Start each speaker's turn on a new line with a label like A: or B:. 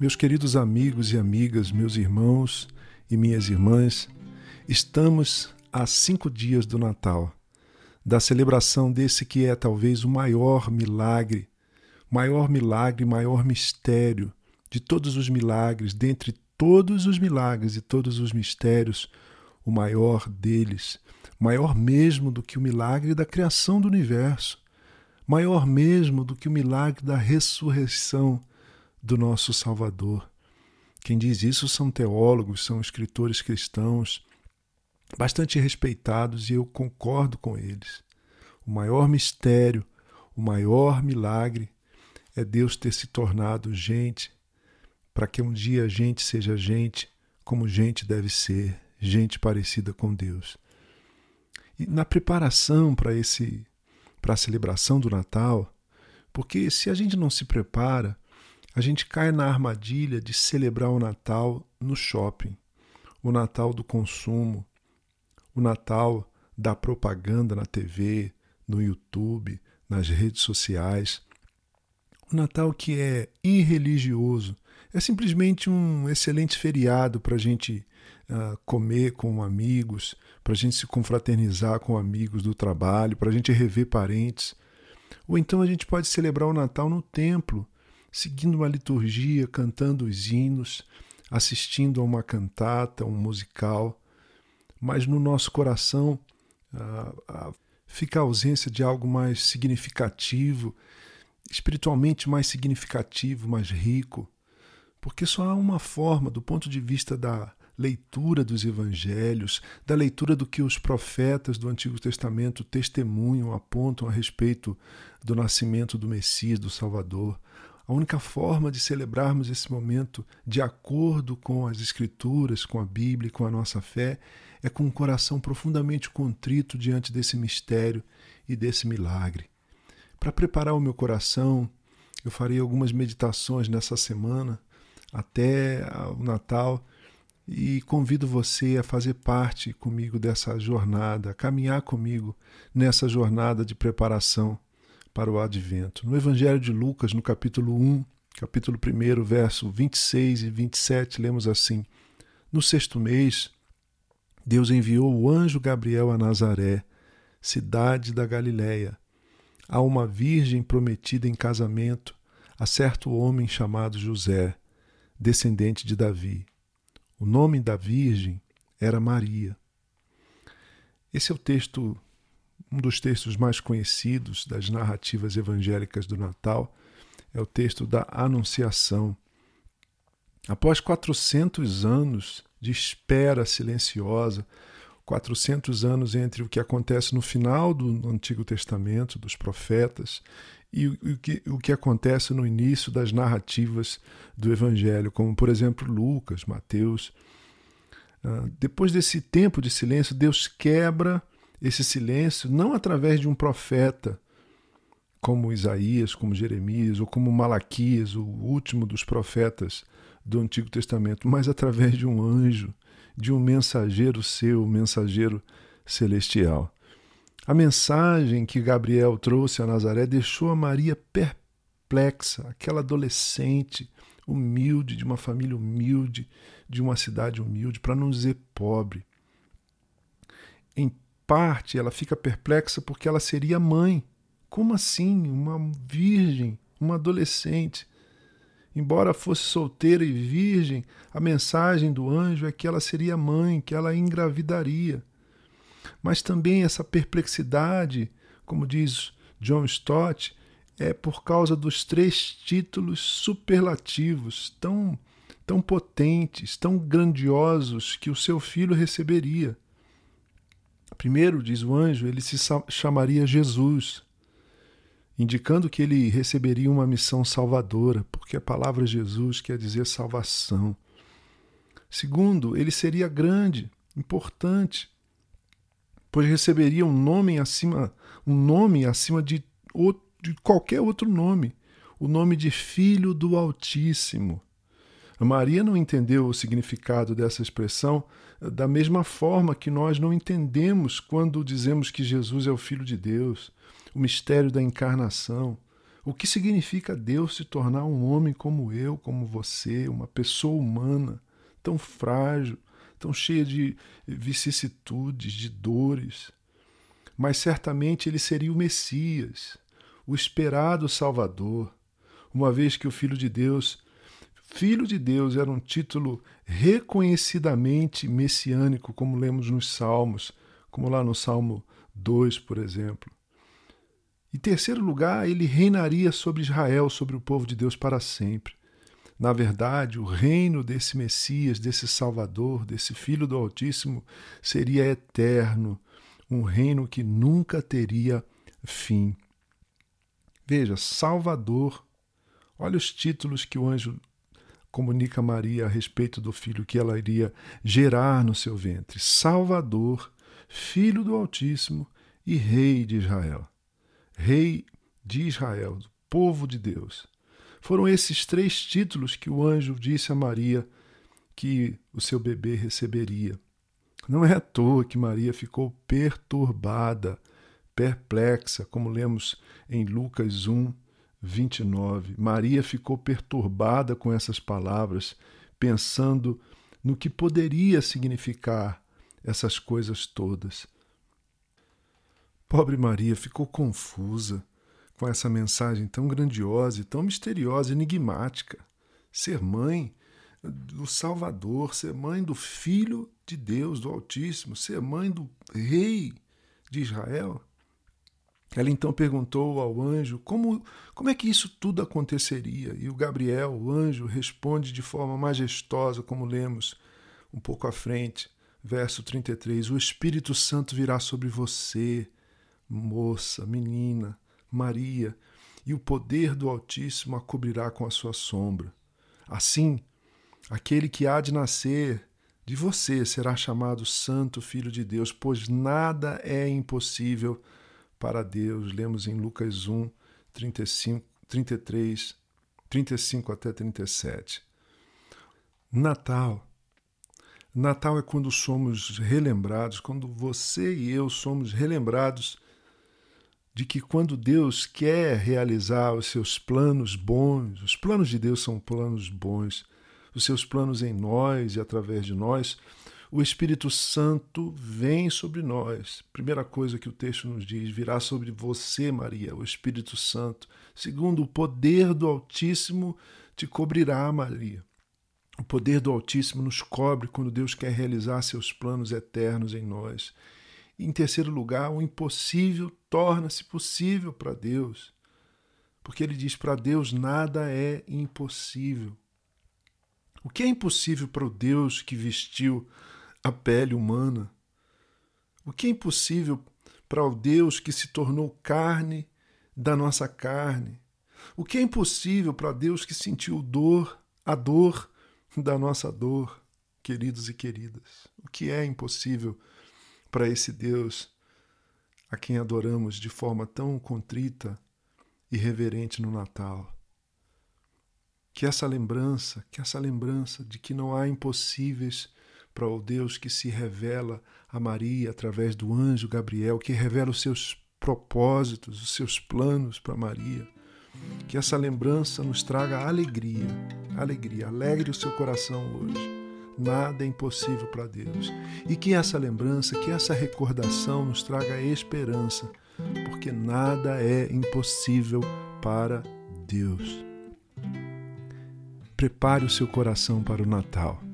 A: Meus queridos amigos e amigas, meus irmãos e minhas irmãs, estamos a cinco dias do Natal, da celebração desse que é talvez o maior milagre, maior milagre, maior mistério de todos os milagres, dentre todos os milagres e todos os mistérios, o maior deles, maior mesmo do que o milagre da criação do universo, maior mesmo do que o milagre da ressurreição do nosso Salvador. Quem diz isso são teólogos, são escritores cristãos, bastante respeitados, e eu concordo com eles. O maior mistério, o maior milagre é Deus ter se tornado gente, para que um dia a gente seja gente como gente deve ser, gente parecida com Deus. E na preparação para esse para a celebração do Natal, porque se a gente não se prepara, a gente cai na armadilha de celebrar o Natal no shopping, o Natal do consumo, o Natal da propaganda na TV, no YouTube, nas redes sociais. O Natal que é irreligioso, é simplesmente um excelente feriado para a gente uh, comer com amigos, para a gente se confraternizar com amigos do trabalho, para a gente rever parentes. Ou então a gente pode celebrar o Natal no templo, seguindo uma liturgia, cantando os hinos, assistindo a uma cantata, um musical, mas no nosso coração fica a ausência de algo mais significativo, espiritualmente mais significativo, mais rico, porque só há uma forma, do ponto de vista da leitura dos evangelhos, da leitura do que os profetas do Antigo Testamento testemunham, apontam a respeito do nascimento do Messias, do Salvador, a única forma de celebrarmos esse momento de acordo com as Escrituras, com a Bíblia, com a nossa fé, é com um coração profundamente contrito diante desse mistério e desse milagre. Para preparar o meu coração, eu farei algumas meditações nessa semana até o Natal e convido você a fazer parte comigo dessa jornada, a caminhar comigo nessa jornada de preparação para o advento. No Evangelho de Lucas, no capítulo 1, capítulo 1, verso 26 e 27, lemos assim: No sexto mês, Deus enviou o anjo Gabriel a Nazaré, cidade da Galiléia, a uma virgem prometida em casamento a certo homem chamado José, descendente de Davi. O nome da virgem era Maria. Esse é o texto um dos textos mais conhecidos das narrativas evangélicas do Natal é o texto da Anunciação. Após 400 anos de espera silenciosa, 400 anos entre o que acontece no final do Antigo Testamento, dos profetas, e o que, o que acontece no início das narrativas do Evangelho, como, por exemplo, Lucas, Mateus. Ah, depois desse tempo de silêncio, Deus quebra esse silêncio não através de um profeta como Isaías, como Jeremias ou como Malaquias, o último dos profetas do Antigo Testamento, mas através de um anjo, de um mensageiro seu, mensageiro celestial. A mensagem que Gabriel trouxe a Nazaré deixou a Maria perplexa, aquela adolescente humilde, de uma família humilde, de uma cidade humilde, para não dizer pobre. Em parte, ela fica perplexa porque ela seria mãe. Como assim? Uma virgem, uma adolescente. Embora fosse solteira e virgem, a mensagem do anjo é que ela seria mãe, que ela engravidaria. Mas também essa perplexidade, como diz John Stott, é por causa dos três títulos superlativos tão, tão potentes, tão grandiosos que o seu filho receberia. Primeiro, diz o anjo, ele se chamaria Jesus, indicando que ele receberia uma missão salvadora, porque a palavra Jesus quer dizer salvação. Segundo, ele seria grande, importante, pois receberia um nome acima, um nome acima de, de qualquer outro nome, o nome de Filho do Altíssimo. Maria não entendeu o significado dessa expressão da mesma forma que nós não entendemos quando dizemos que Jesus é o Filho de Deus, o mistério da encarnação. O que significa Deus se tornar um homem como eu, como você, uma pessoa humana, tão frágil, tão cheia de vicissitudes, de dores. Mas certamente ele seria o Messias, o esperado Salvador, uma vez que o Filho de Deus, Filho de Deus era um título reconhecidamente messiânico, como lemos nos Salmos, como lá no Salmo 2, por exemplo. Em terceiro lugar, ele reinaria sobre Israel, sobre o povo de Deus para sempre. Na verdade, o reino desse Messias, desse Salvador, desse Filho do Altíssimo, seria eterno, um reino que nunca teria fim. Veja, Salvador. Olha os títulos que o anjo comunica a Maria a respeito do filho que ela iria gerar no seu ventre: Salvador, Filho do Altíssimo e Rei de Israel. Rei de Israel, do povo de Deus. Foram esses três títulos que o anjo disse a Maria que o seu bebê receberia. Não é à toa que Maria ficou perturbada, perplexa, como lemos em Lucas 1, 29. Maria ficou perturbada com essas palavras, pensando no que poderia significar essas coisas todas. Pobre Maria ficou confusa com essa mensagem tão grandiosa e tão misteriosa, enigmática. Ser mãe do Salvador, ser mãe do Filho de Deus, do Altíssimo, ser mãe do Rei de Israel. Ela então perguntou ao anjo como, como é que isso tudo aconteceria. E o Gabriel, o anjo, responde de forma majestosa, como lemos um pouco à frente, verso 33: O Espírito Santo virá sobre você, moça, menina Maria, e o poder do Altíssimo a cobrirá com a sua sombra. Assim, aquele que há de nascer de você será chamado Santo Filho de Deus, pois nada é impossível para Deus. Lemos em Lucas 1, 35, 33, 35 até 37. Natal. Natal é quando somos relembrados, quando você e eu somos relembrados de que quando Deus quer realizar os seus planos bons, os planos de Deus são planos bons, os seus planos em nós e através de nós, o Espírito Santo vem sobre nós. Primeira coisa que o texto nos diz: virá sobre você, Maria, o Espírito Santo. Segundo, o poder do Altíssimo te cobrirá, Maria. O poder do Altíssimo nos cobre quando Deus quer realizar seus planos eternos em nós. Em terceiro lugar, o impossível torna-se possível para Deus. Porque ele diz: para Deus nada é impossível. O que é impossível para o Deus que vestiu a pele humana? O que é impossível para o Deus que se tornou carne da nossa carne? O que é impossível para Deus que sentiu dor, a dor da nossa dor, queridos e queridas? O que é impossível para esse Deus a quem adoramos de forma tão contrita e reverente no Natal. Que essa lembrança, que essa lembrança de que não há impossíveis para o Deus que se revela a Maria através do anjo Gabriel, que revela os seus propósitos, os seus planos para Maria. Que essa lembrança nos traga alegria, alegria, alegre o seu coração hoje Nada é impossível para Deus. E que essa lembrança, que essa recordação nos traga esperança, porque nada é impossível para Deus. Prepare o seu coração para o Natal.